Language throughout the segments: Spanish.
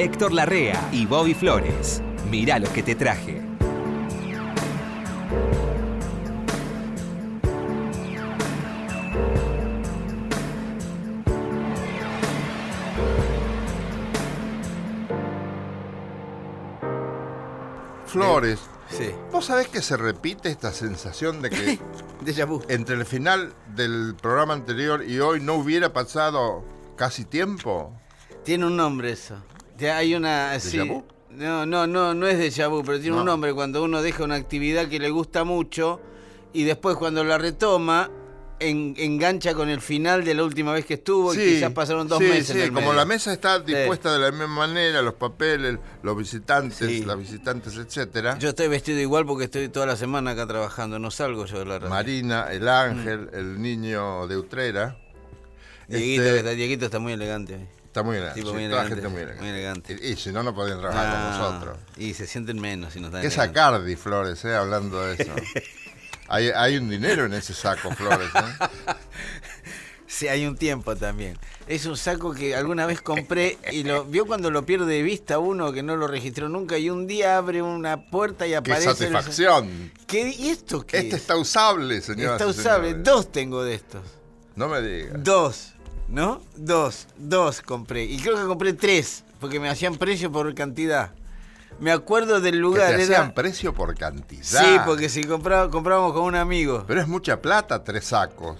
Héctor Larrea y Bobby Flores. Mirá lo que te traje. Flores, Sí. ¿vos sabés que se repite esta sensación de que Déjà vu. entre el final del programa anterior y hoy no hubiera pasado casi tiempo? Tiene un nombre eso. Hay una. sí. vu? No, no, no, no es déjà vu, pero tiene No. un nombre cuando uno deja una actividad que le gusta mucho y después cuando la retoma en- engancha con el final de la última vez que estuvo y quizás pasaron dos sí, meses. sí, en el como medio. la mesa está dispuesta de la misma manera, los papeles, los visitantes, las visitantes, etcétera. Yo estoy vestido igual porque estoy toda la semana acá trabajando, no salgo yo de la radio. Marina, el ángel, el niño de Utrera. Dieguito, Este, que está, Dieguito está muy elegante. Está muy elegante. Tipo sí, muy toda la elegante, gente muy elegante. muy elegante. Y, y si no, no podían trabajar Ah, con nosotros. Y se sienten menos si no están ¿Qué sacardi, Flores, eh, hablando de eso? hay, hay un dinero en ese saco, Flores. ¿eh? Sí, hay un tiempo también. Es un saco que alguna vez compré y lo vio cuando lo pierde de vista uno que no lo registró nunca y un día abre una puerta y ¡Qué aparece. el- satisfacción! ¿Qué, ¿Y esto qué Este es? está usable, señor. Está usable. Dos tengo de estos. No me digas. Dos. ¿No? Dos. Dos compré. Y creo que compré tres porque me hacían precio por cantidad. Me acuerdo del Que lugar. te era- hacían precio por cantidad. Sí, porque si compraba, comprábamos con un amigo. Pero es mucha plata, tres sacos.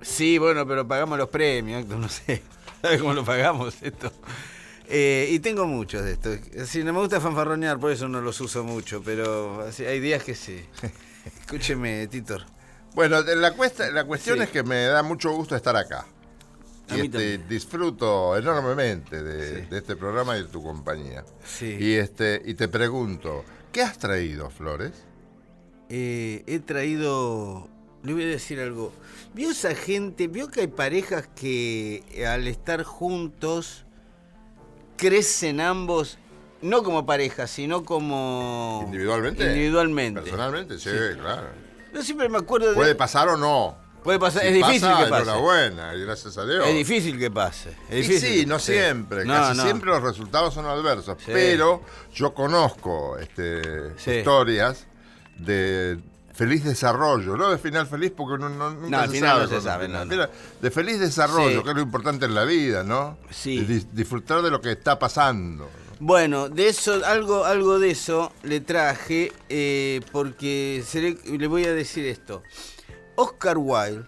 Sí, bueno, pero pagamos los premios, no sé. ¿Sabes cómo lo pagamos esto? Eh, y tengo muchos de estos. Sí, no me gusta fanfarronear, por eso no los uso mucho, pero hay días que sí. Escúcheme, Titor. Bueno, la, cuesta- la cuestión Sí. es que me da mucho gusto estar acá. Y este, disfruto enormemente de, Sí. de este programa y de tu compañía. Sí. Y, este, y te pregunto, ¿qué has traído, Flores? Eh, he traído. Le voy a decir algo. ¿Vio esa gente? ¿Vio que hay parejas que eh, al estar juntos crecen ambos? No como pareja, sino como. ¿Individualmente? Individualmente. Personalmente, sí, claro. Yo siempre me acuerdo de. Puede pasar o no. Puede pasar, Si es difícil pasa, que pase. Enhorabuena, gracias a Dios. Es difícil que pase. Es Y difícil sí, no siempre. No, Casi no. siempre los resultados son adversos. Sí. Pero yo conozco este, Sí. historias de feliz desarrollo. No de final feliz porque uno no, nunca No, se final sabe. no se sabe, no, no. De feliz desarrollo, Sí. que es lo importante en la vida, ¿no? Sí. De dis- disfrutar de lo que está pasando. Bueno, de eso, algo, algo de eso le traje, eh, porque se le, le voy a decir esto. Oscar Wilde,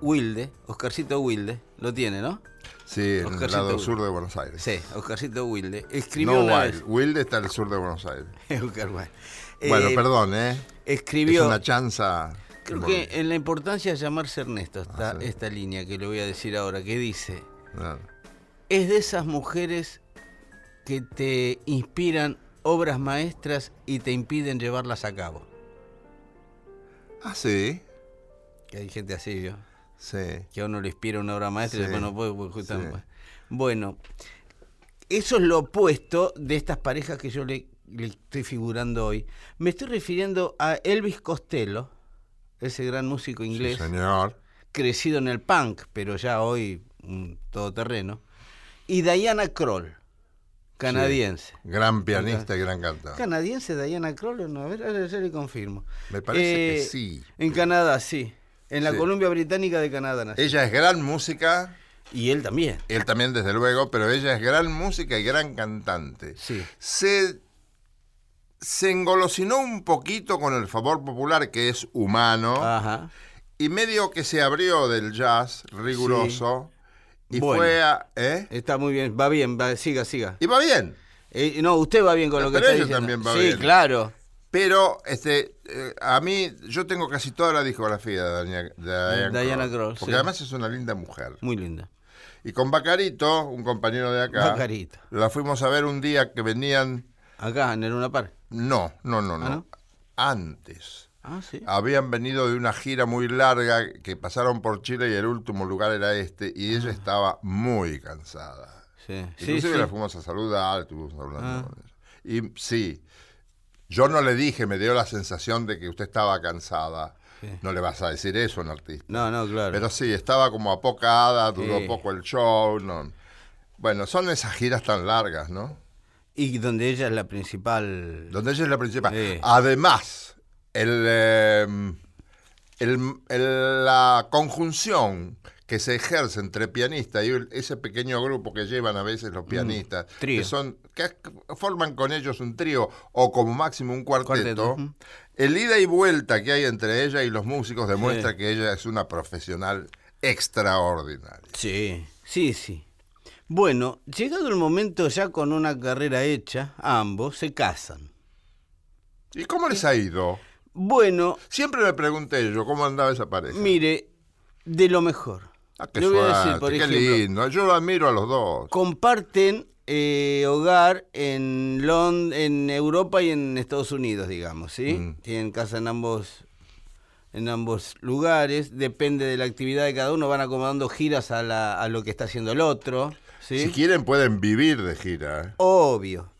Wilde, Oscarcito Wilde, lo tiene, ¿no? Sí, en el lado Wilde. sur de Buenos Aires. Sí, Oscarcito Wilde. Escribió No una Wilde. Wilde está al sur de Buenos Aires. Oscar Wilde. bueno, Eh, perdón, ¿eh? Escribió. Es una chanza. Creo que en la importancia de llamarse Ernesto está Ah, sí. esta línea que le voy a decir ahora, que dice, No. es de esas mujeres que te inspiran obras maestras y te impiden llevarlas a cabo. Ah, sí. Que hay gente así, ¿vio? Sí. Que a uno le inspira una obra maestra y Sí, después no puede porque justamente- sí. Bueno, eso es lo opuesto de estas parejas que yo le, le estoy figurando hoy. Me estoy refiriendo a Elvis Costello, ese gran músico Sí, inglés, señor. crecido en el punk, pero ya hoy un todoterreno, y Diana Kroll, canadiense. Gran pianista y gran cantante. ¿Canadiense Diana Kroll no? A ver, ya le confirmo. Me parece que Eh, sí. En Canadá, sí. En la Sí. Columbia Británica de Canadá nació. Ella es gran música, Y él también. él también desde luego, pero ella es gran música y gran cantante. Sí. Se, se engolosinó un poquito con el favor popular que es humano Ajá. y medio que se abrió del jazz riguroso y Bueno. fue a... ¿eh? Está muy bien, va bien, va, siga, siga. Y va bien. Eh, no, usted va bien con lo que pero está ella diciendo. también va sí, bien. claro. Pero este, eh, a mí, yo tengo casi toda la discografía de Diana, de Diana Krall, Porque sí. además es una linda mujer. Muy linda. Y con Bacarito, un compañero de acá, Bacarito. la fuimos a ver un día que venían. Acá, en el Luna Park. No, no, no, no. ¿Ah, no? Antes. Ah, sí. Habían venido de una gira muy larga que pasaron por Chile y el último lugar era este. Y ella estaba muy cansada. Sí, sí, Inclusive sí. la fuimos a saludar, estuvimos hablando Ah. con ella. Y sí, yo no le dije, me dio la sensación de que usted estaba cansada. Sí. No le vas a decir eso a un artista. No, no, claro. Pero sí, estaba como apocada, duró Sí. poco el show. No. Bueno, son esas giras tan largas, ¿no? Y donde ella es la principal. Donde ella es la principal. Sí. Además, el, eh, el- el- la conjunción que se ejerce entre pianistas y ese pequeño grupo que llevan a veces los pianistas, trío. que son que forman con ellos un trío o como máximo un cuarteto, el ida y vuelta que hay entre ella y los músicos demuestra Sí. que ella es una profesional extraordinaria. Sí, sí, sí. Bueno, llegado el momento ya con una carrera hecha, ambos se casan. ¿Y cómo les ha ido? Bueno, Siempre me pregunté yo cómo andaba esa pareja. mire, de lo mejor. Ah, qué decir, por qué ejemplo, lindo. Yo lo admiro a los dos. comparten eh, hogar en, Lond en Europa y en Estados Unidos, digamos, ¿sí? Mm. Tienen casa en ambos en ambos lugares, depende de la actividad de cada uno, van acomodando giras a, la- a lo que está haciendo el otro, ¿sí? Si quieren pueden vivir de gira. ¿eh? Obvio.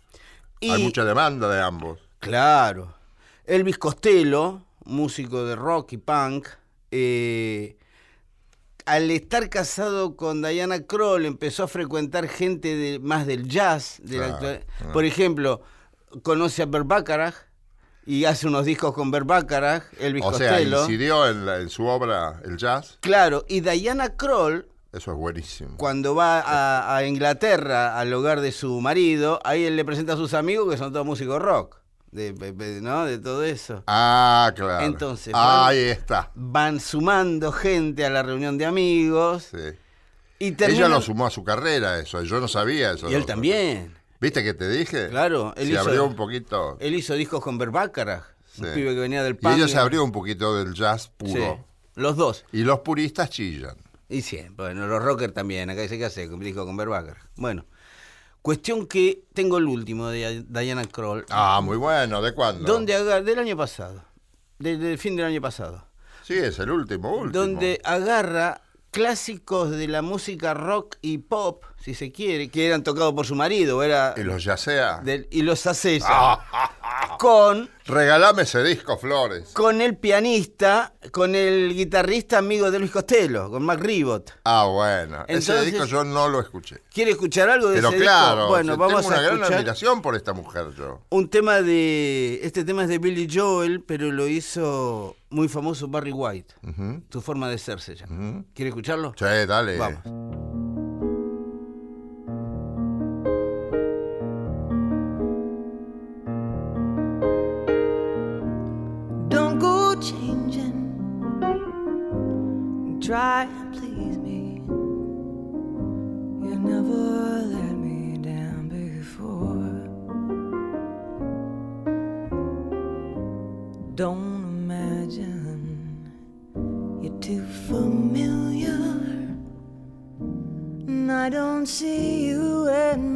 Y, Hay mucha demanda de ambos. Claro. Elvis Costello, músico de rock y punk, eh, al estar casado con Diana Kroll empezó a frecuentar gente de, más del jazz. de la. Por ejemplo, conoce a Bert Bacharach y hace unos discos con Bert Bacharach, Elvis O sea, Costello. incidió en, la- en su obra el jazz. Claro, y Diana Kroll, Eso es buenísimo. cuando va a, a Inglaterra al hogar de su marido, ahí él le presenta a sus amigos que son todos músicos rock, de, de- ¿no? de todo eso. Ah, claro. Entonces, Ahí está. van sumando gente a la reunión de amigos Sí. y Ella lo sumó a su carrera, eso. Yo no sabía eso. y él también. ¿Viste que te dije? Claro, él Se hizo- abrió un poquito. Él hizo discos con Bert Bacharach, un Sí. pibe que venía del Y punk. ella se abrió un poquito del jazz Sí, puro. los dos. Y los puristas chillan. Y siempre, bueno, los rockers también, acá dice que hace, disco con Bert Bacharach. Bueno, cuestión que tengo el último de Diana Kroll. Ah, muy bueno. ¿De cuándo? Donde agarra, del año pasado, de- del fin del año pasado. Sí, es el último, último. donde agarra clásicos de la música rock y pop, si se quiere, que eran tocados por su marido, era Y los yacea. del- y los hace Ah, con, regalame ese disco, Flores. con el pianista, con el guitarrista amigo de Luis Costello, con Mac Ribot. Ah, bueno. ese disco yo no lo escuché. ¿Quiere escuchar algo de Pero ese claro, disco? Bueno, vamos tengo una a gran escuchar admiración por esta mujer yo. un tema de... Este tema es de Billy Joel, pero lo hizo muy famoso Barry White. Ujú, Tu forma de ser se llama. ¿Quiere escucharlo? Sí, dale. Vamos. Changing. Try and please me. You never let me down before. Don't imagine you're too familiar. And I don't see you anymore.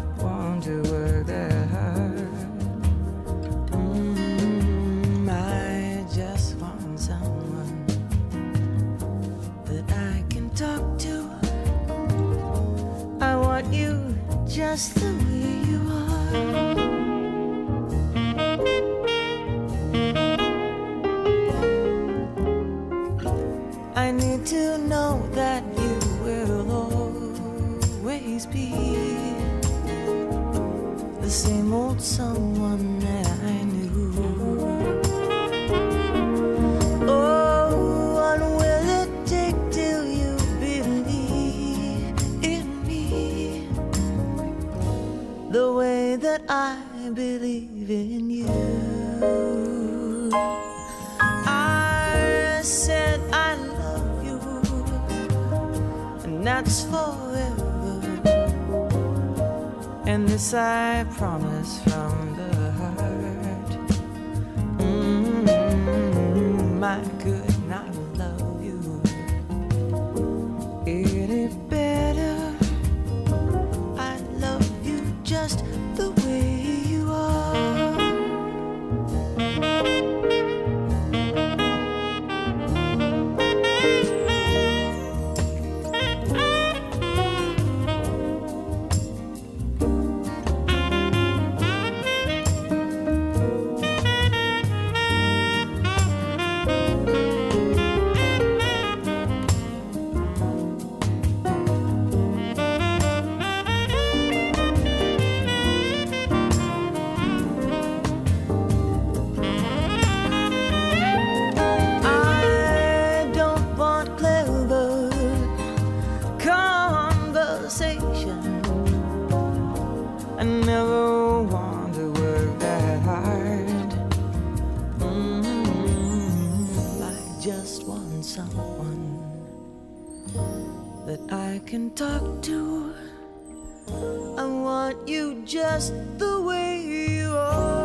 I need to know that you will always be the same old someone that I knew. Oh, what will it take till you believe in me the way that I believe in? That's forever. And this I promise from the heart. Mm, I could someone that I can talk to. I want you just the way you are.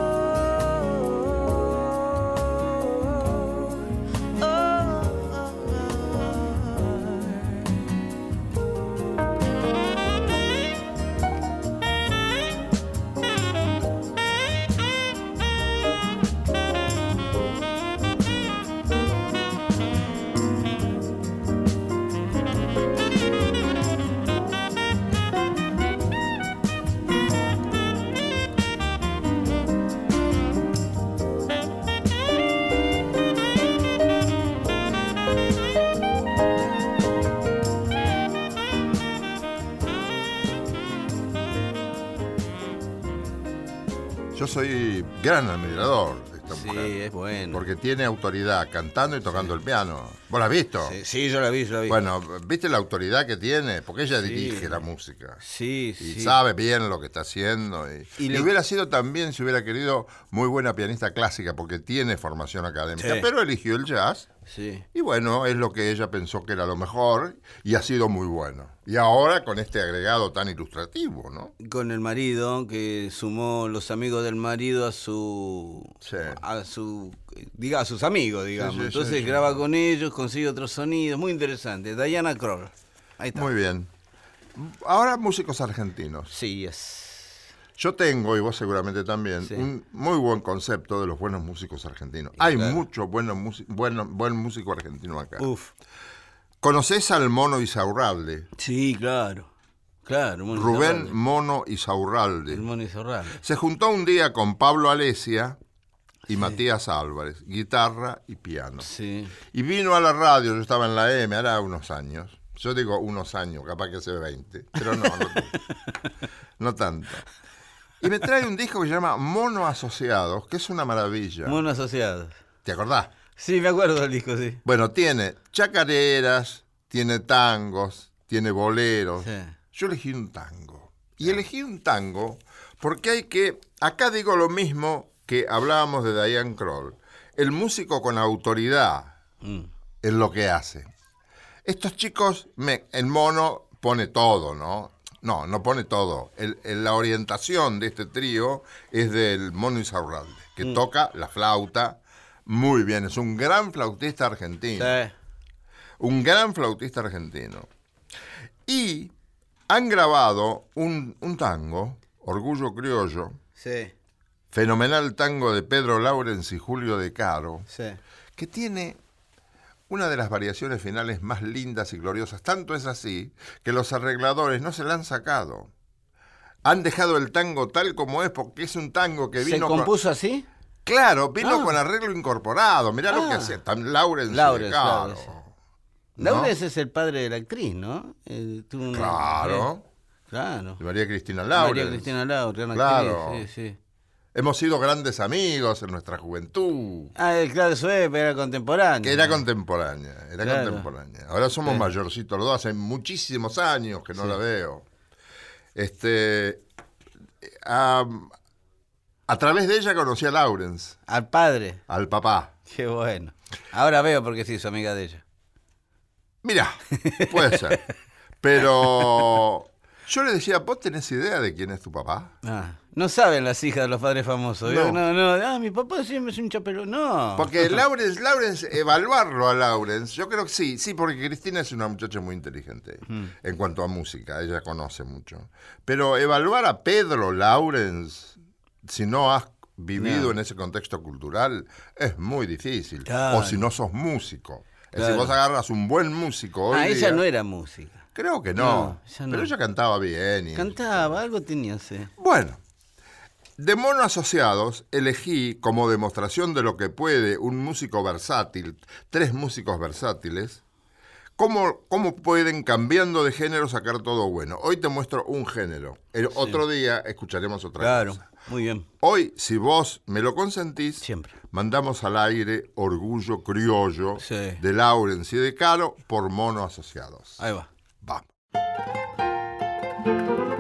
Soy gran admirador de esta Sí, mujer. es bueno. Porque tiene autoridad cantando y tocando el piano. ¿Vos la has visto? Sí, sí, yo la vi, yo la vi. Bueno, ¿viste la autoridad que tiene? Porque ella Sí. dirige la música. sí, Y sí. sabe bien lo que está haciendo. Y, Y y le- hubiera sido también, si hubiera querido, muy buena pianista clásica, porque tiene formación académica. Sí. Pero eligió el jazz. Sí. Y bueno, es lo que ella pensó que era lo mejor y ha sido muy bueno. Y ahora con este agregado tan ilustrativo, ¿no? Con el marido, que sumó los amigos del marido a su. Sí. a su. diga, a sus amigos, digamos. Sí, Entonces graba con ellos, consigue otros sonidos. Muy interesante. Diana Kroll. Ahí está. Muy bien. Ahora músicos argentinos. Sí, es. Yo tengo, y vos seguramente también, Sí. un muy buen concepto de los buenos músicos argentinos. Hay claro. mucho bueno, músi- bueno, buen músico argentino acá. Uf. ¿Conocés al Mono Isaurralde? Sí, claro. Claro. Mono Rubén Izarralde. Mono El Isaurralde. Mono Izarralde. Se juntó un día con Pablo Alesia y Matías Álvarez, guitarra y piano. Sí. Y vino a la radio, yo estaba en la M, hará unos años. Yo digo unos años, capaz que hace 20, pero no, no, no tanto. Y me trae un disco que se llama Mono Asociados, que es una maravilla. Mono Asociado. ¿Te acordás? Sí, me acuerdo del disco, sí. Bueno, tiene chacareras, tiene tangos, tiene boleros. Sí. Yo elegí un tango. Y elegí un tango porque hay que. Acá digo lo mismo que hablábamos de Diane Kroll. El músico con autoridad Mm. es lo que hace. Estos chicos, me- el mono pone todo, ¿no? No, no pone todo. El- el- la orientación de este trío es del mono Isaurralde, que toca la flauta muy bien. Es un gran flautista argentino Sí. un gran flautista argentino. Y han grabado un, un tango, Orgullo Criollo, Sí. fenomenal tango de Pedro Laurens y Julio De Caro, Sí. que tiene una de las variaciones finales más lindas y gloriosas. Tanto es así que los arregladores no se la han sacado. Han dejado el tango tal como es porque es un tango que ¿Se vino con- compuso así? Claro, vino Ah. con arreglo incorporado. Mirá lo que Ah. hacía. Tan Caro. Laurens, sí. ¿no? Es el padre de la actriz, ¿no? Eh, tuvo una- Claro. eh, Claro. De María Cristina Laurens. María Cristina Laurens, una Claro. actriz, sí, sí. Hemos sido grandes amigos en nuestra juventud. Ah, el claro, eso es, pero era contemporáneo. Que era contemporánea, era Claro. contemporánea. Ahora somos Sí. mayorcitos los dos, hace muchísimos años que no Sí. la veo. Este, a, A través de ella conocí a Lawrence, Al padre. al papá. Qué bueno. Ahora veo por qué se hizo amiga de ella. Mira, puede ser. Pero yo le decía, ¿vos tenés idea de quién es tu papá? Ah, no saben las hijas de los padres famosos. No. No, no. Ah, mi papá siempre es un chapelón. No. Porque Lawrence, Lawrence, evaluarlo a Lawrence, yo creo que sí, sí, porque Cristina es una muchacha muy inteligente en cuanto a música, ella conoce mucho. Pero evaluar a Pedro Lawrence, si no has vivido No. en ese contexto cultural, es muy difícil. Claro. O si no sos músico. Es Claro. decir, vos agarras un buen músico hoy Ah, ella no era música. Creo que no, No, ella no. pero ella cantaba bien. y- Cantaba, algo tenía, sí. Bueno, de Mono Asociados elegí como demostración de lo que puede un músico versátil, tres músicos versátiles, cómo, cómo pueden cambiando de género sacar todo bueno. Hoy te muestro un género, el otro día escucharemos otra Claro, cosa. muy bien. Hoy, si vos me lo consentís, Siempre. mandamos al aire Orgullo Criollo Sí. de Lawrence y de Caro por Mono Asociados. Ahí va. Thank you.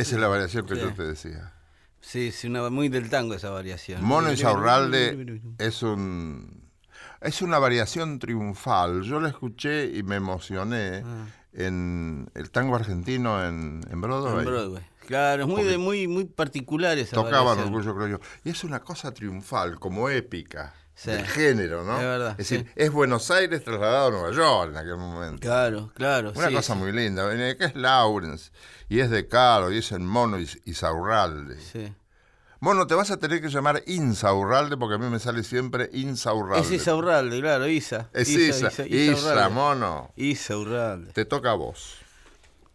Esa es la variación que Sí. yo te decía. Sí, sí, una, muy del tango esa variación. Mono y Saurralde es un es una variación triunfal. Yo la escuché y me emocioné en el tango argentino en, en Broadway. En Broadway. Claro, es muy, de, muy, muy particular esa Tocaban. Orgullo Creo Yo. Y es una cosa triunfal, como épica. Sí. Del género, ¿no? Es verdad, Es decir, es Buenos Aires trasladado a Nueva York en aquel momento. Claro, claro. Una sí, cosa muy linda. Que es Lawrence, y es de Caro, y es el Mono y, y Saurralde. sí. Mono, te vas a tener que llamar Insaurralde porque a mí me sale siempre Insaurralde. Es Isaurralde, claro, Isa. Es Isa, Isa, Isaurralde. mono. Isaurralde. Te toca a vos.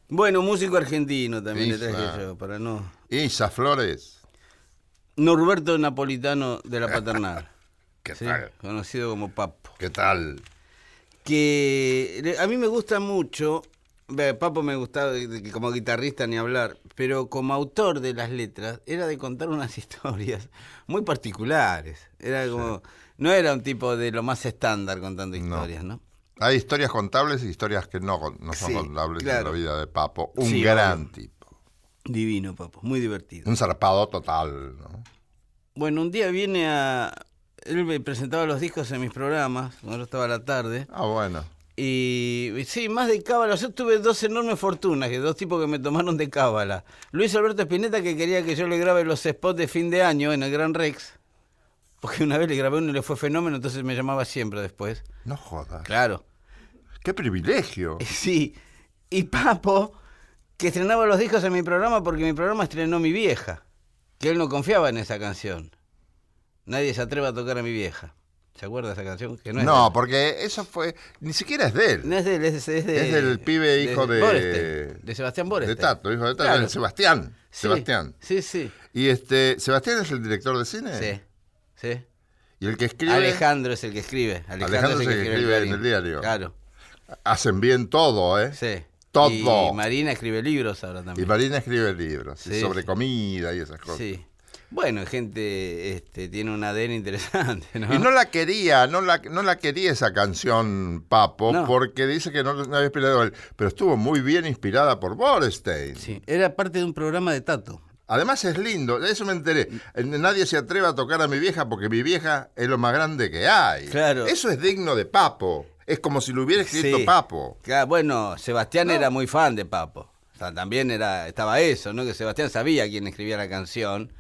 Bueno, músico argentino también le traje yo, para no. Isa Flores. Norberto Napolitano de la Paternal. ¿Qué ¿sí? tal? Conocido como Papo. ¿Qué tal? que a mí me gusta mucho, Papo me gustaba como guitarrista ni hablar, pero como autor de las letras era de contar unas historias muy particulares. Era como, no era un tipo de lo más estándar contando No. historias, ¿no? Hay historias contables y historias que no, no son Sí, contables en claro. la vida de Papo. Un Sí, gran tipo. Divino, Papo, muy divertido. Un zarpado total, ¿no? Bueno, un día viene a... Él me presentaba los discos en mis programas, cuando yo estaba a la tarde. Ah, bueno. Y sí, más de cábala. Yo tuve dos enormes fortunas, que dos tipos que me tomaron de cábala. Luis Alberto Espineta, que quería que yo le grabe los spots de fin de año en el Gran Rex. Porque una vez le grabé uno y le fue fenómeno, entonces me llamaba siempre después. No jodas. Claro. ¡Qué privilegio! Sí. Y Papo, que estrenaba los discos en mi programa porque mi programa estrenó mi vieja. Que él no confiaba en esa canción. Nadie se atreve a tocar a mi vieja. ¿Se acuerda de esa canción? Que no, es de No, él. porque eso fue. Ni siquiera es de él. No es de él, es, es de, Es del pibe hijo de- Borestein, de Sebastián Borestein. De Tato, hijo de Tato. Claro. de Sebastián. Sí, Sebastián. Sí, sí. Y este. ¿Sebastián es el director de cine? Sí. Sí. Y el que escribe. Alejandro es el que escribe. Alejandro es el que escribe en el diario. Claro. Hacen bien todo, ¿eh? Sí. Todo. Y Marina escribe libros ahora Y también. Marina escribe libros y Sí, sobre sí. comida y esas cosas. Sí. Bueno, gente este, tiene un ADN interesante, ¿no? Y no la quería, no la, no la quería esa canción Papo, No. porque dice que no, no había inspirado él, pero estuvo muy bien inspirada por Borstein. Sí, era parte de un programa de Tato. Además es lindo, de eso me enteré. Eh, Nadie se atreve a tocar a mi vieja porque mi vieja es lo más grande que hay. Claro. Eso es digno de Papo. Es como si lo hubiera escrito Sí. Papo. Claro, bueno, Sebastián era muy fan de Papo. O sea, también era, estaba eso, ¿no? Que Sebastián sabía quién escribía la canción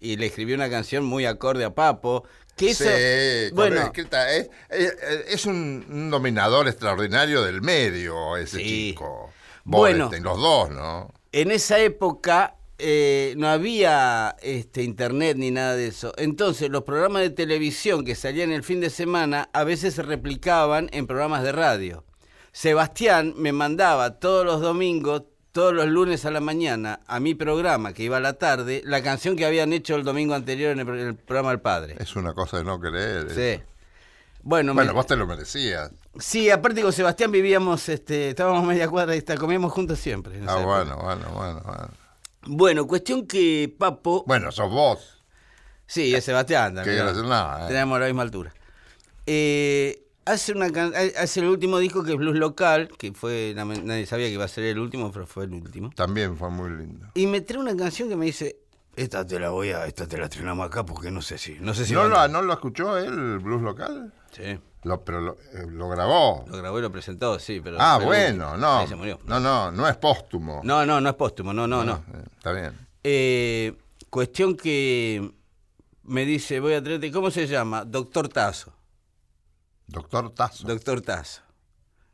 y le escribió una canción muy acorde a Papo. Que hizo, Sí, bueno, escrita, es, es- es un, dominador extraordinario del medio, ese Sí. chico. Bueno. Los dos, ¿no? en esa época eh, no había este, internet ni nada de eso. Entonces, los programas de televisión que salían el fin de semana a veces se replicaban en programas de radio. Sebastián me mandaba todos los domingos, todos los lunes a la mañana, a mi programa, que iba a la tarde, la canción que habían hecho el domingo anterior en el, el programa del padre. Es una cosa de no creer. Sí. Bueno, Bueno, me- vos te lo merecías. sí, aparte con Sebastián vivíamos, este, estábamos media cuadra y está- comíamos juntos siempre. Ah, bueno, bueno, bueno. Bueno, cuestión que Papo. Bueno, sos vos. Sí, es Sebastián Que también. gracioso, no, eh. Tenemos la misma altura. Eh, hace, una, hace el último disco que es Blues Local, que fue. Nadie sabía que iba a ser el último, pero fue el último. También fue muy lindo. Y me trae una canción que me dice. Esta te la voy a. Esta te la estrenamos acá porque no sé si. No sé si. ¿No va a lo, andar". ¿No lo escuchó él, el blues local? Sí. Lo, pero lo, eh, lo grabó. Lo grabó y lo presentó, sí, pero. ah, bueno, no. Ahí se murió. No, no, no es póstumo. No, no, no es póstumo, no, no, no. eh, Está bien. Eh, cuestión que me dice, voy a traerte, ¿cómo se llama? Doctor Tazo. Doctor Tazo. Doctor Tazo.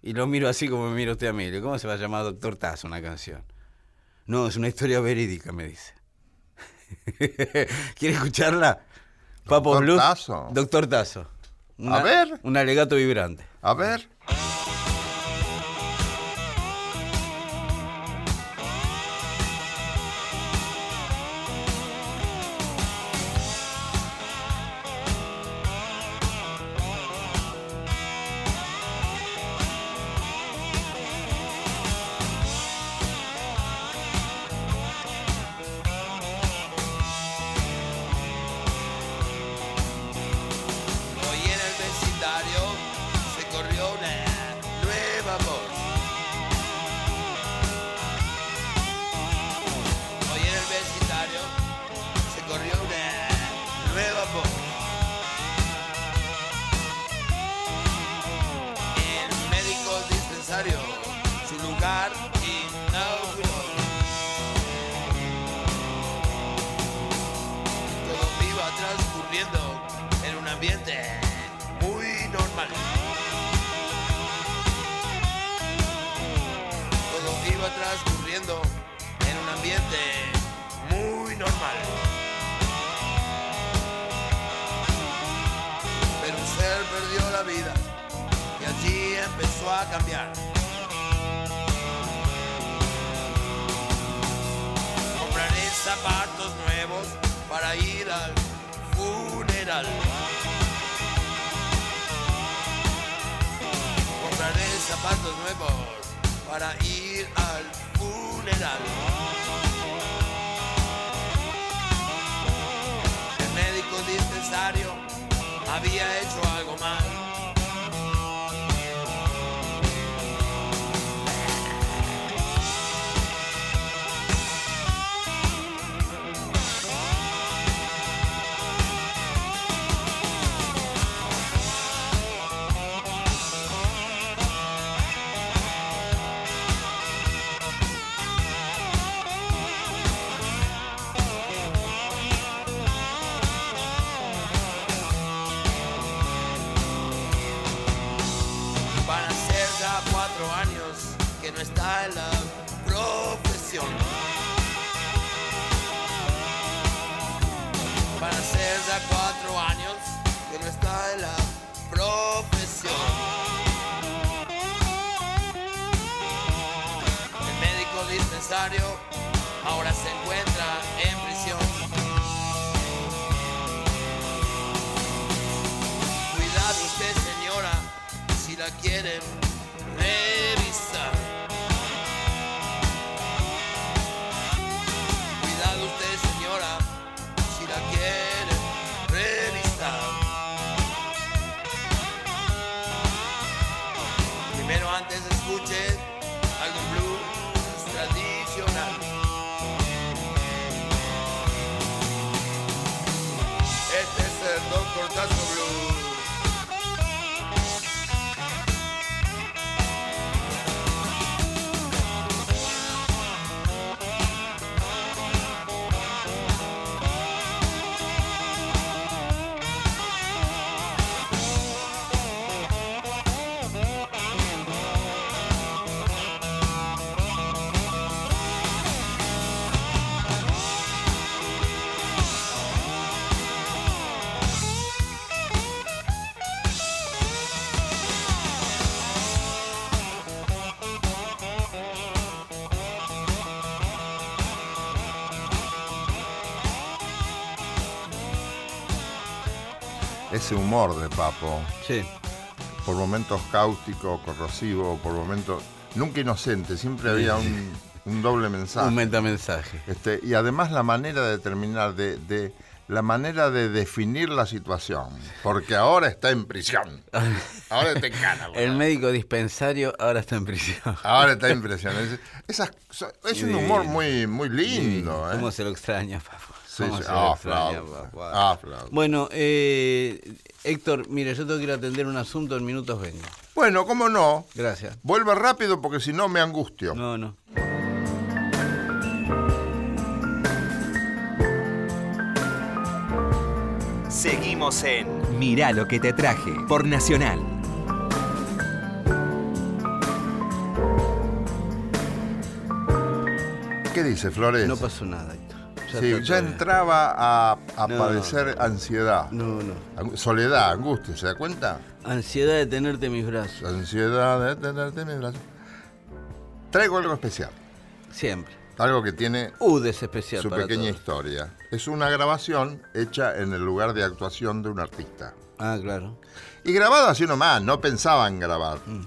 Y lo miro así como me mira usted a mí. ¿Cómo se va a llamar Doctor Tazo una canción? No, es una historia verídica, me dice. ¿Quiere escucharla? Papo ¿Doctor. Tazo? Doctor Tazo. A ver. Un alegato vibrante. A ver. Cambiar. Compraré zapatos nuevos para ir al funeral. Compraré zapatos nuevos para ir al funeral. El médico dispensario había hecho algo mal. Cuatro años que no está en la profesión. El médico dispensario ahora se encuentra en prisión. Cuidado usted, señora, si la quieren Ese humor de Papo, Sí. por momentos cáustico, corrosivo, por momentos nunca inocente, siempre había un, un doble mensaje. Un metamensaje. Este, y además la manera de terminar, de, de- la manera de definir la situación, porque ahora está en prisión. Ahora está en cana. El médico dispensario ahora está en prisión. Ahora está en prisión. Es, esas- es un humor muy, muy lindo. ¿eh? ¿Cómo se lo extraña, papá? Sí, ¿Cómo sí. Ah, extraña, papá? Ah. Bueno, eh, Héctor, mire, yo tengo que ir a atender un asunto, en minutos vengo. Bueno, cómo no. Gracias. Vuelve rápido porque si no me angustio. No, no. Seguimos en Mirá lo que te traje por Nacional. Dice Flores? No pasó nada, Héctor. Ya sí, ya entraba a, a No. padecer ansiedad. No, no. Soledad, angustia, ¿se da cuenta? Ansiedad de tenerte en mis brazos. Ansiedad de tenerte en mis brazos. Traigo algo especial. Siempre. Algo que tiene UD es especial su para pequeña todos. historia. Es una grabación hecha en el lugar de actuación de un artista. Ah, claro. Y grabado así nomás, no pensaban grabar. Mm.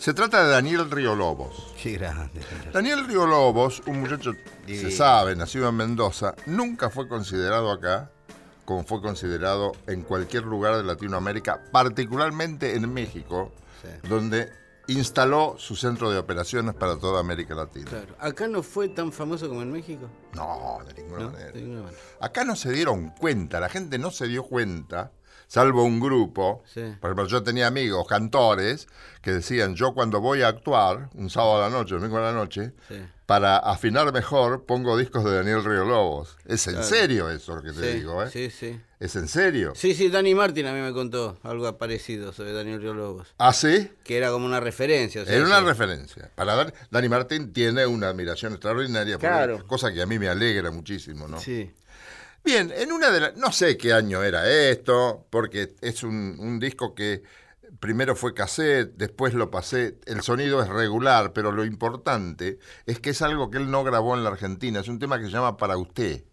Se trata de Daniel Río Lobos. Qué grande. Daniel Río Lobos, un muchacho, se sabe, nacido en Mendoza, nunca fue considerado acá como fue considerado en cualquier lugar de Latinoamérica, particularmente en México, Sí. donde instaló su centro de operaciones para toda América Latina. Claro. ¿Acá no fue tan famoso como en México? No, de ninguna ¿No? De ninguna manera. Acá no se dieron cuenta, la gente no se dio cuenta, salvo un grupo. Sí. Por ejemplo, yo tenía amigos cantores que decían, yo cuando voy a actuar, un sábado a la noche, domingo a la noche, Sí. para afinar mejor, pongo discos de Daniel Río Lobos. Es en Claro. serio eso lo que te Sí, digo, ¿eh? sí, sí. Es en serio. Sí, sí, Dani Martín a mí me contó algo parecido sobre Daniel Río Lobos. ¿Ah, sí? Que era como una referencia. o sea, Era una sí. referencia. Para Dan- Dani Martín tiene una admiración extraordinaria, por Claro. él, cosa que a mí me alegra muchísimo, ¿no? Sí. Bien, en una de las. No sé qué año era esto, porque es un, un disco que primero fue cassette, después lo pasé. El sonido es regular, pero lo importante es que es algo que él no grabó en la Argentina. Es un tema que se llama Para Usted.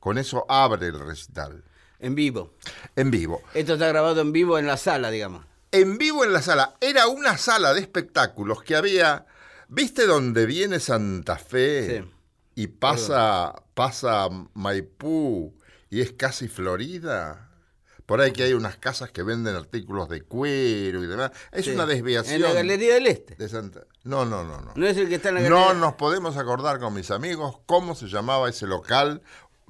Con eso abre el recital. En vivo. En vivo. Esto está grabado en vivo en la sala, digamos. En vivo en la sala. Era una sala de espectáculos que había. ¿Viste dónde viene Santa Fe? Sí. Y pasa, pasa Maipú y es casi Florida. Por ahí que hay unas casas que venden artículos de cuero y demás. Es Sí. una desviación. En la Galería del Este. de Santa. No, no, no, no. No es el que está en la No Galería. nos podemos acordar con mis amigos cómo se llamaba ese local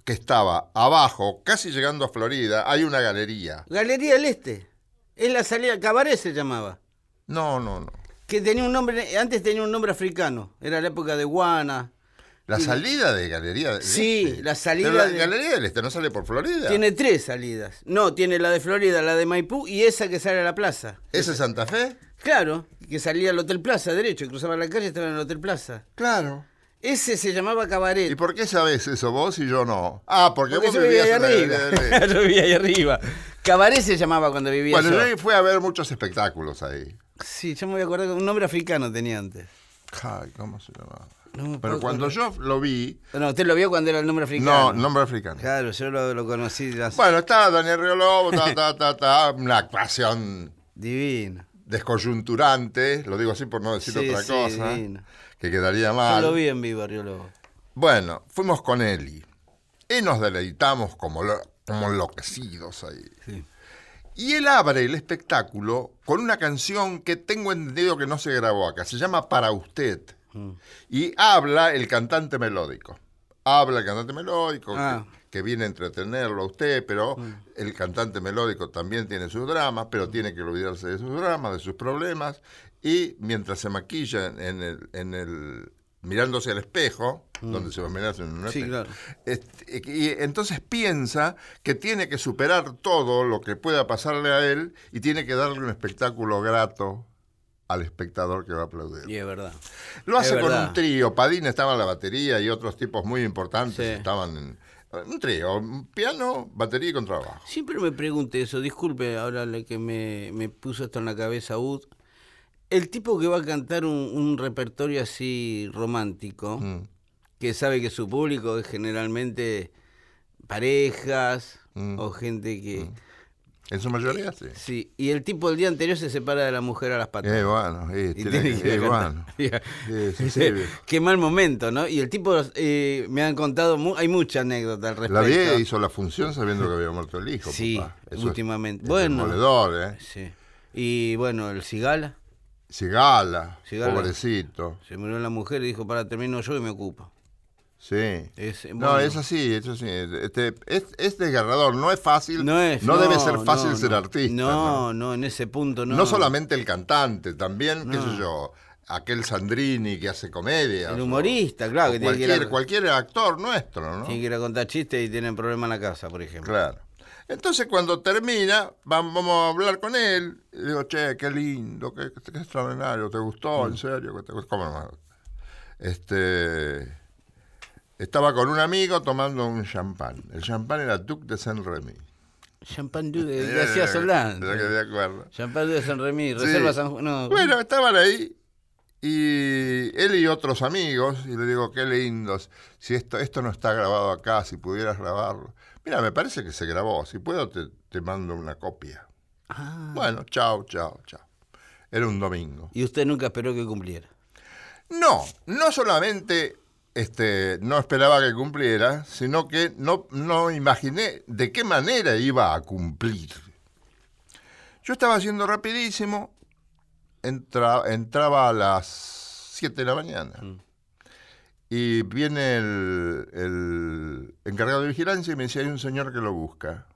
que estaba abajo, casi llegando a Florida. Hay una galería. Galería del Este. Es la salida, Cabaret se llamaba. No, no, no. Que tenía un nombre, antes tenía un nombre africano. Era la época de Guana. La salida de Galería del Sí, Este. la salida Pero la de- Galería del Este no sale por Florida. Tiene tres salidas. No, tiene la de Florida, la de Maipú y esa que sale a la plaza. ¿Ese es Santa Fe? Claro, que salía al Hotel Plaza, derecho, cruzaba la calle y estaba en el Hotel Plaza. Claro. Ese se llamaba Cabaret. ¿Y por qué sabes eso vos y yo no? Ah, porque, Porque vos vivía vivías ahí arriba. Este. yo vivía ahí arriba. Cabaret se llamaba cuando vivía Bueno, yo. yo fui a ver muchos espectáculos ahí. Sí, yo me voy a acordar que un nombre africano tenía antes. Ay, ¿cómo se llamaba? No Pero cuando yo lo vi, No, usted lo vio cuando era el nombre africano. no, nombre africano. Claro, yo lo, lo conocí. las- Bueno, está Daniel Río Lobo, ta, ta, ta, ta, una actuación Divino. descoyunturante, lo digo así por no decir Sí, otra sí, cosa, que quedaría Yo mal. lo vi en vivo, Río Lobo. Bueno, fuimos con Eli y nos deleitamos como, lo- como enloquecidos ahí. Sí. Y él abre el espectáculo con una canción que tengo entendido que no se grabó acá, se llama Para Usted. Mm. Y habla el cantante melódico. Habla el cantante melódico Ah. Mm. que, que viene a entretenerlo a usted, pero el cantante melódico también tiene sus dramas, pero tiene que olvidarse de sus dramas, de sus problemas. Y mientras se maquilla en el, en el mirándose al espejo, donde se va a mirar en un Mm. Sí, espejo, claro. este, y entonces piensa que tiene que superar todo lo que pueda pasarle a él y tiene que darle un espectáculo grato al espectador que va a aplaudir. Y es verdad. Lo hace con un trío. Padín estaba en la batería y otros tipos muy importantes Sí. estaban en un trío, piano, batería y contrabajo. Siempre me pregunté eso, disculpe ahora le que me, me puso esto en la cabeza Ud. El tipo que va a cantar un, un repertorio así romántico, Mm. que sabe que su público es generalmente parejas Mm. o gente que... En su mayoría sí. Sí, y el tipo el día anterior se separa de la mujer a las patas. Eh, bueno, eh, Y tiene que- eh, bueno. Sí, sí. Qué mal momento, ¿no? Y el tipo, eh, me han contado, mu- hay mucha anécdota al respecto. La vieja hizo la función sabiendo que había muerto el hijo. Sí, papá. Eso últimamente. es Bueno. demoledor, ¿eh? Sí. Y bueno, el Cigala Cigala, Cigala. pobrecito. se murió la mujer y dijo, para, termino yo y me ocupo. Sí. Es, No, bueno, es así, es así. Este, es, es desgarrador, no es fácil. No, es, debe ser fácil no, ser no. artista. No, no, en ese punto no. No solamente el cantante, también, qué No. sé yo, aquel Sandrini que hace comedia. El humorista, claro, que tiene que ir cualquier, a- cualquier actor nuestro, ¿no? Tienen que ir a contar chistes y tienen problema en la casa, por ejemplo. Claro. Entonces cuando termina, vam- vamos a hablar con él. Y digo, che, qué lindo, qué, qué extraordinario, ¿te gustó? Mm. ¿En serio? ¿Cómo no? Este, estaba con un amigo tomando un champán. El champán era Duc de Saint-Remy. Champán du de García Soldán. De acuerdo. Champán du de San Remy, Sí. Reserva San Juan. No, Bueno, estaban ahí y él y otros amigos, y le digo, qué lindos, si esto, esto no está grabado acá, si pudieras grabarlo. Mira, me parece que se grabó, si puedo te, te mando una copia. Ah. Bueno, chao, chao, chao. Era un domingo. Y usted nunca esperó que cumpliera. No, no solamente este, no esperaba que cumpliera, sino que no, no imaginé de qué manera iba a cumplir. Yo estaba haciendo rapidísimo, entra- entraba a las 7 de la mañana. Y viene el, el encargado de vigilancia y me dice, hay un señor que lo busca.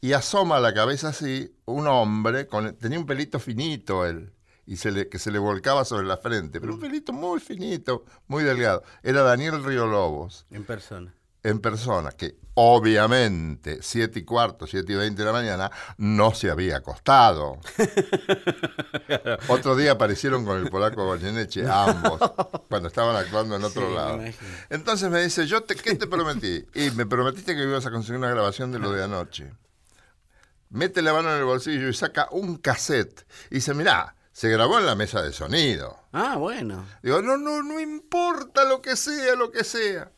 Y asoma la cabeza así, un hombre, con, tenía un pelito finito él, y se le, que se le volcaba sobre la frente, pero un pelito muy finito, muy delgado. Era Daniel Río Lobos, En persona. en persona, que obviamente, siete y cuarto, siete y veinte de la mañana, no se había acostado. Otro día aparecieron con el polaco Goyeneche, ambos, cuando estaban actuando en otro Sí, lado. Entonces me dice, yo te, ¿qué te prometí? Y me prometiste que ibas a conseguir una grabación de lo de anoche. mete la mano en el bolsillo y saca un cassette. Y dice, mirá, se grabó en la mesa de sonido. Ah, bueno. Digo, no, no, no importa lo que sea, lo que sea.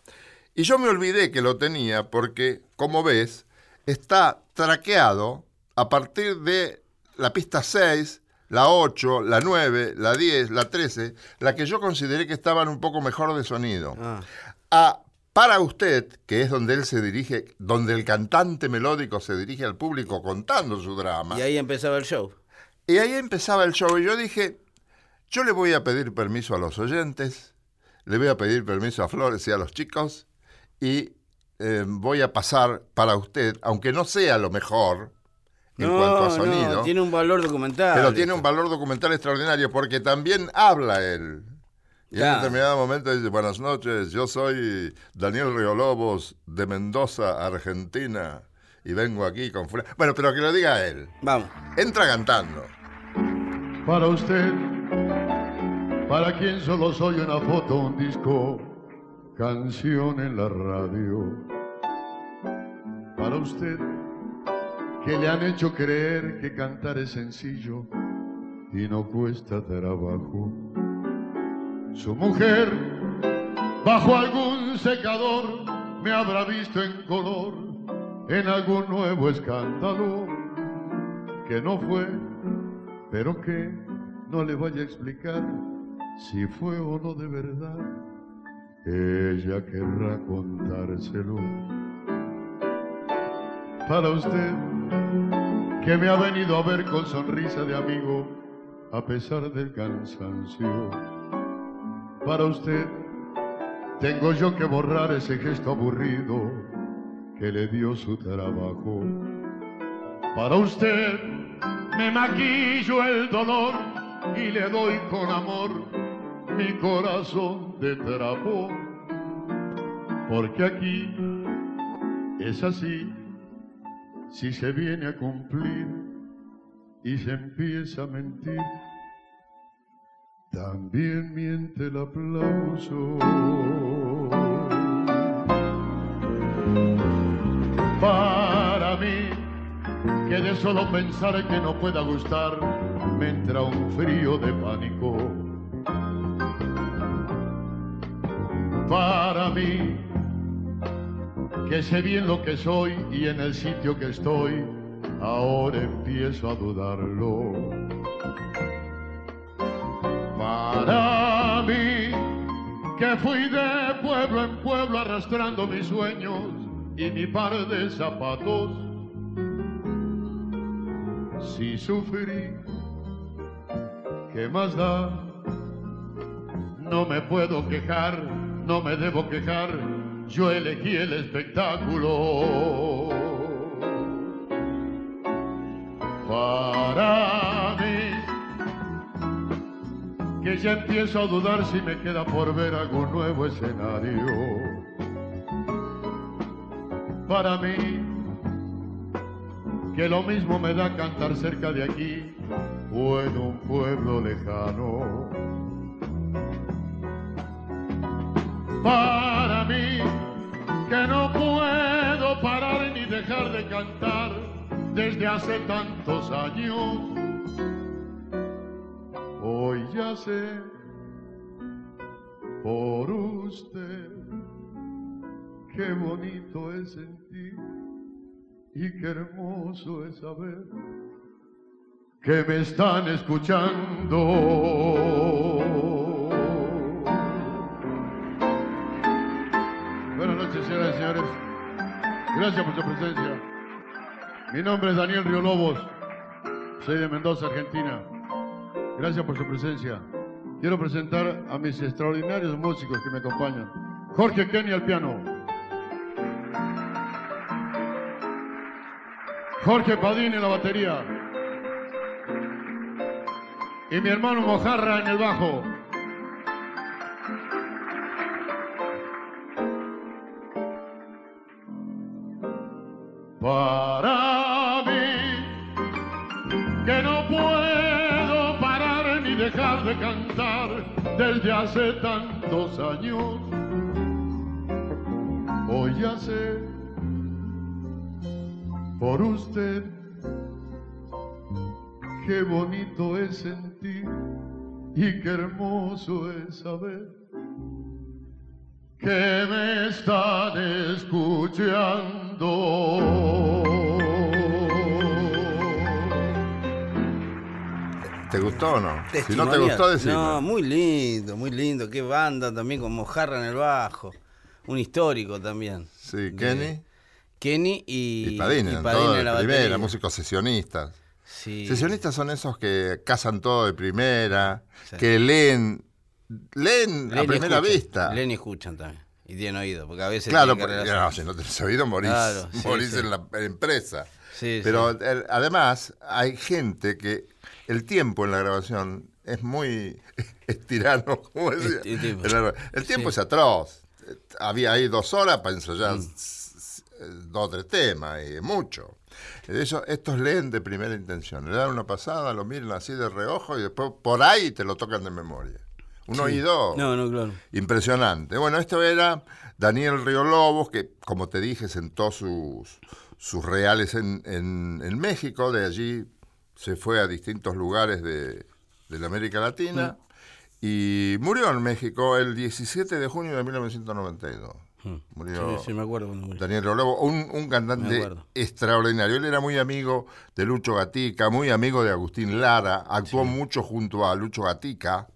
Y yo me olvidé que lo tenía porque, como ves, está traqueado a partir de la pista 6, la 8, la 9, la 10, la 13, la que yo consideré que estaban un poco mejor de sonido. Ah. A Para usted, que es donde él se dirige, donde el cantante melódico se dirige al público contando su drama. Y ahí empezaba el show. Y ahí empezaba el show y yo dije, yo le voy a pedir permiso a los oyentes, le voy a pedir permiso a Flores y a los chicos y eh, voy a pasar para usted, aunque no sea lo mejor en no, cuanto a no, sonido, tiene un valor documental. pero tiene un valor documental extraordinario porque también habla él. Y en Claro. un determinado momento dice, buenas noches, yo soy Daniel Riolobos de Mendoza, Argentina, y vengo aquí con... fula-". Bueno, pero que lo diga él. Vamos. Entra cantando. Para usted, para quien solo soy una foto, un disco, canción en la radio. Para usted, que le han hecho creer que cantar es sencillo y no cuesta trabajo. Su mujer, bajo algún secador, me habrá visto en color en algún nuevo escándalo que no fue pero que no le vaya a explicar si fue o no de verdad. Ella querrá contárselo. Para usted, que me ha venido a ver con sonrisa de amigo, a pesar del cansancio. Para usted, tengo yo que borrar ese gesto aburrido que le dio su trabajo. Para usted, me maquillo el dolor y le doy con amor mi corazón de trapo. Porque aquí es así, si se viene a cumplir y se empieza a mentir, también miente el aplauso. Que de solo pensar que no pueda gustar me entra un frío de pánico. Para mí, que sé bien lo que soy y en el sitio que estoy, ahora empiezo a dudarlo. Para mí, que fui de pueblo en pueblo arrastrando mis sueños y mi par de zapatos si sufrí, ¿qué más da? No me puedo quejar, no me debo quejar, yo elegí el espectáculo. Para mí, que ya empiezo a dudar si me queda por ver algún nuevo escenario. Para mí, que lo mismo me da cantar cerca de aquí o en un pueblo lejano. Para mí, que no puedo parar ni dejar de cantar desde hace tantos años. Hoy ya sé por usted qué bonito es sentir y qué hermoso es saber que me están escuchando. Buenas noches, señoras y señores. Gracias por su presencia. Mi nombre es Daniel Río Lobos. Soy de Mendoza, Argentina. Gracias por su presencia. Quiero presentar a mis extraordinarios músicos que me acompañan. Jorge Kenny al piano. Jorge Padín en la batería. Y mi hermano Mojarra en el bajo. Para mí, que no puedo parar ni dejar de cantar desde hace tantos años. Hoy ya sé por usted qué bonito es sentir y qué hermoso es saber que me están escuchando. ¿Te gustó o no? Si no te gustó, decime. No, muy lindo, muy lindo. Qué banda también con Mojarra en el bajo. Un histórico también. Sí, Kenny Kenny y, y Padín, y Padín todo de la primera, batería. músicos sesionistas. Sí. Sesionistas son esos que cazan todo de primera, Sí. que leen, leen a Leen y primera escuchan, vista. Leen y escuchan también. Y tienen oído, porque a veces. Claro, porque no, si no tenés oído morís, Claro, sí, morís en la empresa. Sí, Pero el- además hay gente que el tiempo en la grabación es muy es tirano, como decía. El tiempo. El. Mm. es atroz. Había ahí dos horas para ensayar s- dos o tres temas, y mucho. De eso, estos leen de primera intención. Le dan una pasada, lo miran así de reojo y después por ahí te lo tocan de memoria. Un oído No, no, claro. Impresionante. Bueno, esto era Daniel Río Lobos, que como te dije, sentó sus, sus reales en, en- en México, de allí se fue a distintos lugares de, de la América Latina y murió en México el 17 de junio de 1992. Murió Sí, sí, me acuerdo cuando murió. Daniel Río Lobos, un, cantante extraordinario. Él era muy amigo de Lucho Gatica, muy amigo de Agustín Lara, actuó mucho junto a Lucho Gatica.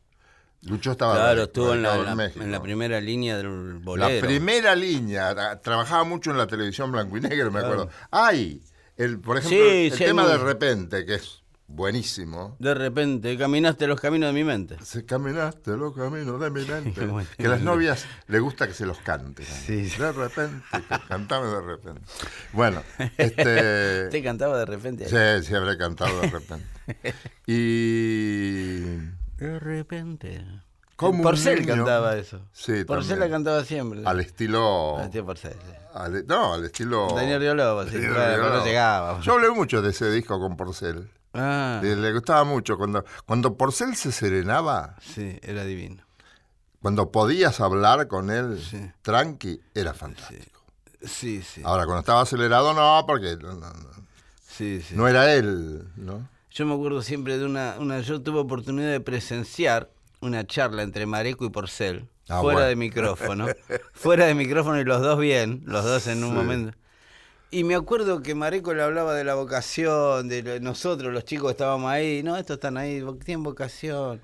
Lucho estaba Claro, estuvo en la, en la- México. en la primera línea del La bolero. primera línea, tra- trabajaba mucho en la televisión blanco y negro, me acuerdo. Ay, el, por ejemplo, el tema muy- de repente, que es buenísimo. De repente caminaste los caminos de mi mente. Se caminaste los caminos de mi mente. Bueno. que a las novias le gusta que se los cante. Sí, sí. De repente, cantame de repente. Bueno, este. Te cantaba de repente. Sí, sí, habré cantado de repente. Y. De repente. Como Porcel niño. cantaba eso. Sí, Porcel la cantaba siempre. Al estilo. Tío Porcel. sí. al- no, al estilo. Daniel Río Lobo, sí, Daniel bueno, Río pero no Lobo. llegaba. Yo hablé mucho de ese disco con Porcel. Ah, Le, gustaba mucho. Cuando, cuando Porcel se serenaba, sí, era divino. cuando podías hablar con él Sí. tranqui, era fantástico. Sí, sí. Ahora, cuando estaba acelerado, no, porque no, no- no- sí, sí. no era él, ¿no? Yo me acuerdo siempre de una, una. Yo tuve oportunidad de presenciar una charla entre Mareco y Porcel. Ah, fuera bueno. de micrófono. fuera de micrófono y los dos bien, los dos en un Sí. momento. Y me acuerdo que Mareco le hablaba de la vocación, de nosotros, los chicos que estábamos ahí. No, estos están ahí, tienen vocación.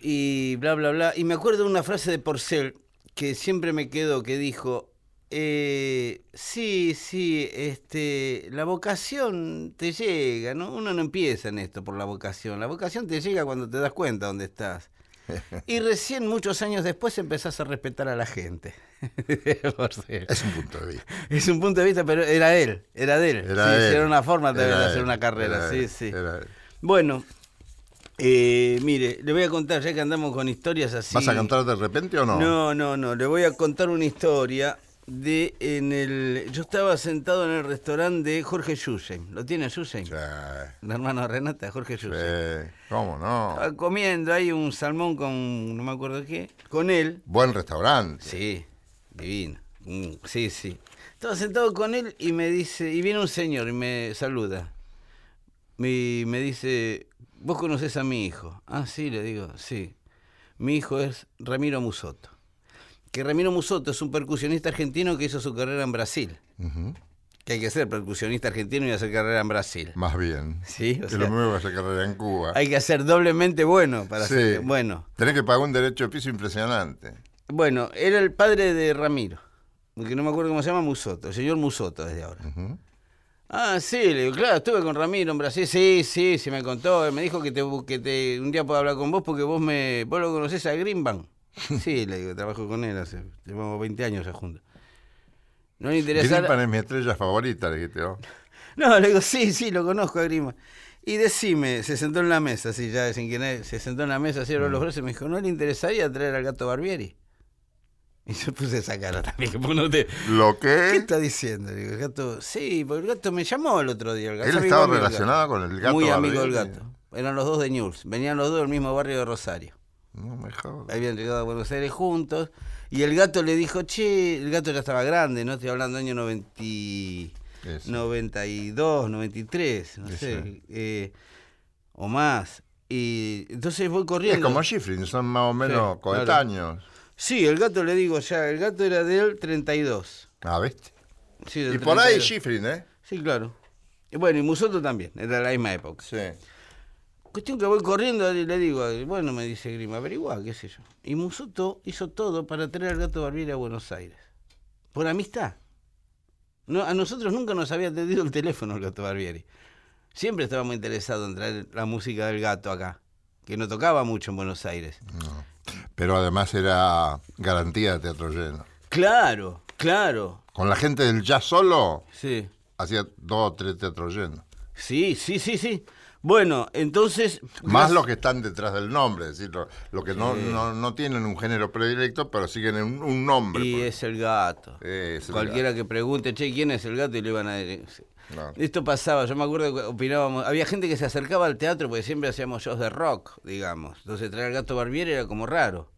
Y bla, bla, bla. Y me acuerdo una frase de Porcel que siempre me quedó, que dijo, eh, sí, sí, este, la vocación te llega, ¿no? Uno no empieza en esto por la vocación. La vocación te llega cuando te das cuenta dónde estás. Y recién, muchos años después, empezás a respetar a la gente. Es un punto de vista. Es un punto de vista, pero era él, era de él. Era Sí, sí, él. era una forma Era de hacer él, una carrera, era sí, él, sí. Bueno, eh, mire, le voy a contar, ya que andamos con historias así. ¿Vas a cantar de repente o no? No, no, no, le voy a contar una historia de en el. Yo estaba sentado en el restaurante de Jorge Yusheim. ¿Lo tiene Yusheim? Sí, El hermano de Renata, Jorge Yusheim. sí, ¿Cómo no? Estaba comiendo ahí un salmón con no me acuerdo qué, con él. Buen restaurante. Sí, divino. Mm, Sí, sí. Estaba sentado con él y me dice, y viene un señor y me saluda. Y me dice, vos conocés a mi hijo. Ah, sí, le digo, sí. Mi hijo es Ramiro Musoto. Que Ramiro Musoto es un percusionista argentino que hizo su carrera en Brasil. Que hay que ser percusionista argentino y hacer carrera en Brasil. Más bien. Sí, o que sea, lo mismo que hacer carrera en Cuba. hay que ser doblemente bueno para Sí. hacer. Bueno, Tenés que pagar un derecho de piso impresionante. Bueno, era el padre de Ramiro. Que no me acuerdo cómo se llama, Musoto. El señor Musoto desde ahora. Ah, sí, le digo, claro, estuve con Ramiro en Brasil, sí, sí, sí me contó, me dijo que te, que te un día puedo hablar con vos porque vos me, vos lo conocés a Greenbank. Sí, le digo, trabajo con él hace, llevamos 20 años ya juntos. No le interesa. Grimpan es mi estrella favorita, le dijiste vos. No, le digo, sí, sí, lo conozco a Greenbank. Y decime, se sentó en la mesa, así ya sin que nadie- se sentó en la mesa, así abrió los brazos y me dijo, ¿no le interesaría traer al gato Barbieri? Y yo puse esa cara también, uno te... ¿Lo ¿Qué que? está diciendo? Digo, el gato, sí, porque el gato me llamó el otro día. El gato Él estaba relacionado con el gato Muy amigo del gato. Eran los dos de News. Venían los dos del mismo barrio de Rosario. No me jodas. Habían llegado a Buenos Aires juntos. Y el gato le dijo, che, el gato ya estaba grande, ¿no? Estoy hablando año 90, Eso. 92, 93, no Eso. sé. Eh, o más. Y entonces voy Es corriendo. como Schifrin, son más o menos Sí, coetáneos. Sí, el gato le digo ya, el gato era del 32. Ah, ¿viste? Sí, del Y por ahí 32. Schifrin, ¿eh? Sí, claro. Y bueno, y Musoto también, era la misma época. Sí. Cuestión que voy corriendo y le digo, bueno, me dice Grima, averigua, qué sé yo. Y Musoto hizo todo para traer al gato Barbieri a Buenos Aires. Por amistad. No, a nosotros nunca nos había atendido el teléfono el gato Barbieri. Siempre estábamos interesados en traer la música del gato acá, que no tocaba mucho en Buenos Aires. Pero además era garantía de teatro lleno. Claro, claro. Con la gente del jazz solo, Sí. hacía dos o tres teatros llenos. Sí, sí, sí, sí. Bueno, entonces... Más los que están detrás del nombre, es decir, lo, lo que no, no, no tienen un género predilecto, pero siguen un, un nombre. Y es el gato. Es el Cualquiera que pregunte, che, ¿quién es el gato? Y le iban a decir. Claro. Esto pasaba, yo me acuerdo que opinábamos, había gente que se acercaba al teatro porque siempre hacíamos shows de rock, digamos. Entonces traer al gato Barbieri era como raro.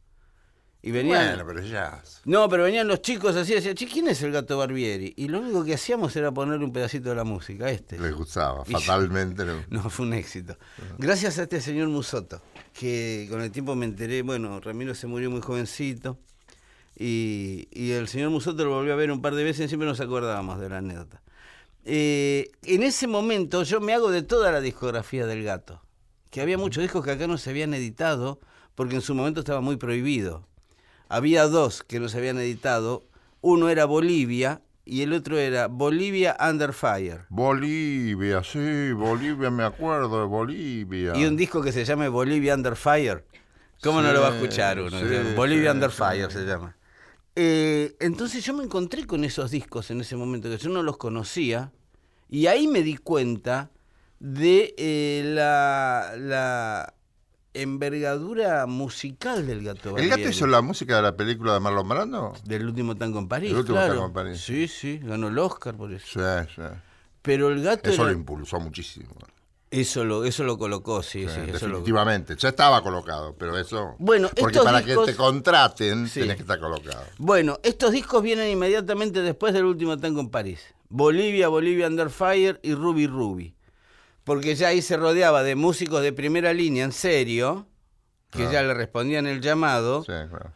Y venían. Bueno, pero jazz. No, pero venían los chicos así decían, che, ¿quién es el gato Barbieri? Y lo único que hacíamos era ponerle un pedacito de la música, a este. Les gustaba, Y- fatalmente. le- No, fue un éxito. Gracias a este señor Musoto, que con el tiempo me enteré, bueno, Ramiro se murió muy jovencito, y, y el señor Musoto lo volvió a ver un par de veces y siempre nos acordábamos de la anécdota. Eh, en ese momento yo me hago de toda la discografía del gato, que había muchos discos que acá no se habían editado, porque en su momento estaba muy prohibido. Había dos que no se habían editado, uno era Bolivia y el otro era Bolivia Under Fire. Bolivia, sí, Bolivia, me acuerdo de Bolivia. Y un disco que se llame Bolivia Under Fire. ¿Cómo no lo va a escuchar uno? sí, Bolivia sí, Under. Fire se llama. Eh, entonces yo me encontré con esos discos en ese momento, que yo no los conocía, y ahí me di cuenta de eh, la, la envergadura musical del gato ¿El gato hizo la música de la película de Marlon Brando? Del último tango en París, El último claro. tango en París. Sí, sí, ganó el Oscar por eso. Sí, sí. Pero el gato Eso era- lo impulsó muchísimo. Eso lo, eso lo colocó, sí, Sí, sí, eso lo- definitivamente. Ya estaba colocado, pero eso. Bueno, Porque para discos- que te contraten, Sí. tenés que estar colocado. Bueno, estos discos vienen inmediatamente después del último tango en París. Bolivia, Bolivia Under Fire y Ruby Ruby. Porque ya ahí se rodeaba de músicos de primera línea, en serio, que ya le respondían el llamado, Sí, claro.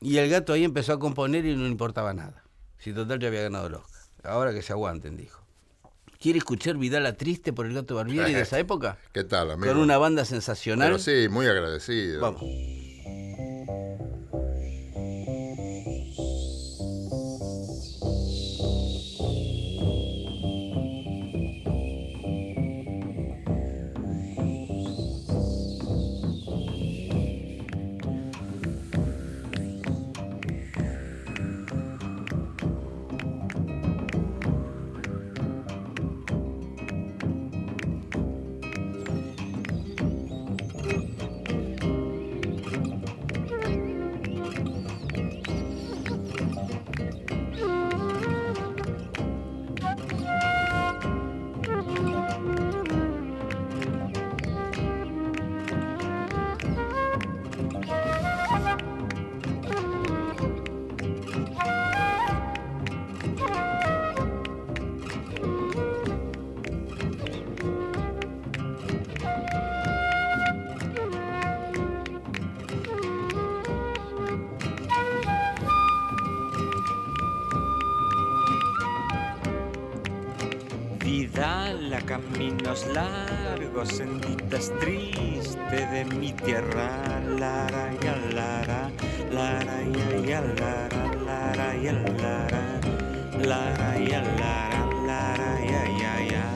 y el gato ahí empezó a componer y no le importaba nada. Si total ya había ganado el Oscar. Ahora que se aguanten, dijo. ¿Quiere escuchar Vidala Triste por el gato Barbieri de esa época? ¿Qué tal, amigo? Con una banda sensacional. Pero sí, muy agradecido. Vamos. Largos, senditas triste de mi tierra, lara ya lara, lara lara, lara ya lara, lara ya lara, lara ya ya ya.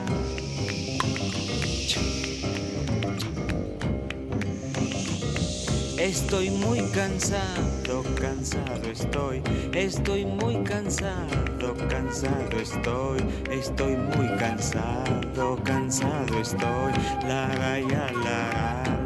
Estoy muy cansado, cansado estoy, estoy muy cansado, cansado estoy, estoy muy cansado, cansado estoy. La ra ya la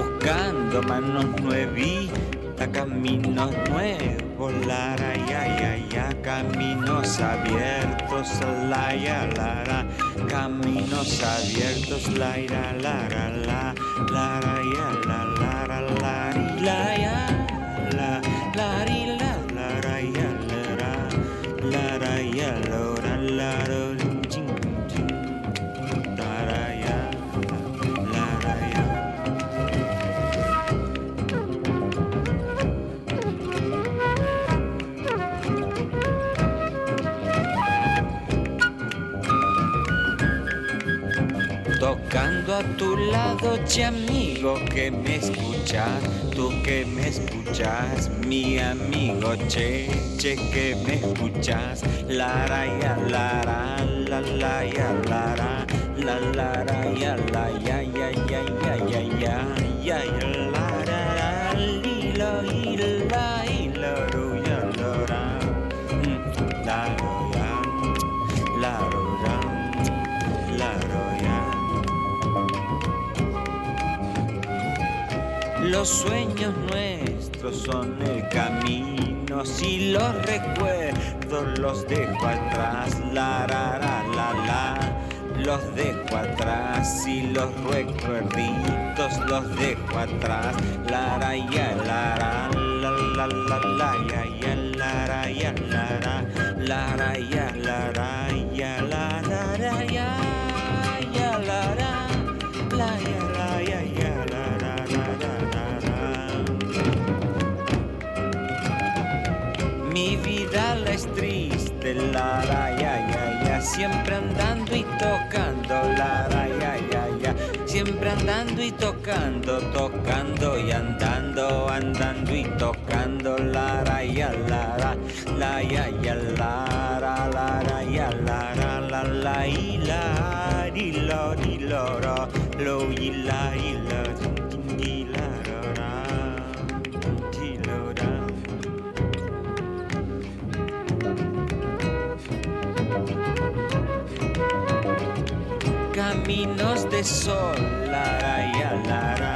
buscando manos nuevitas, caminos nuevos, lara, ya, ya, ya, caminos abiertos, laia, lara, caminos abiertos, laira, lara, la, lara. A tu lado, che amigo que me escuchas, tú que me escuchas, mi amigo che, che que me escuchas, la ra ya la ra, la la ya la ra, la la ra ya la ya ya ya ya ya ya ya Los sueños nuestros son el camino, si los recuerdos los dejo atrás, la la la la la, los dejo atrás, y los recuerditos los dejo atrás, la ra ya la ra, la la la la ya ya la ra ya la ra, la ra ya la ra ya la ra ya la la la ya triste, la ra ya ya ya, siempre andando y tocando, la ya ya ya, siempre andando y tocando, tocando y andando, andando y tocando, la ya la la ya ya la la ra ya la ra, la la y la di lo di lo ro, lo y la y la Caminos de sol, la ra, ya, la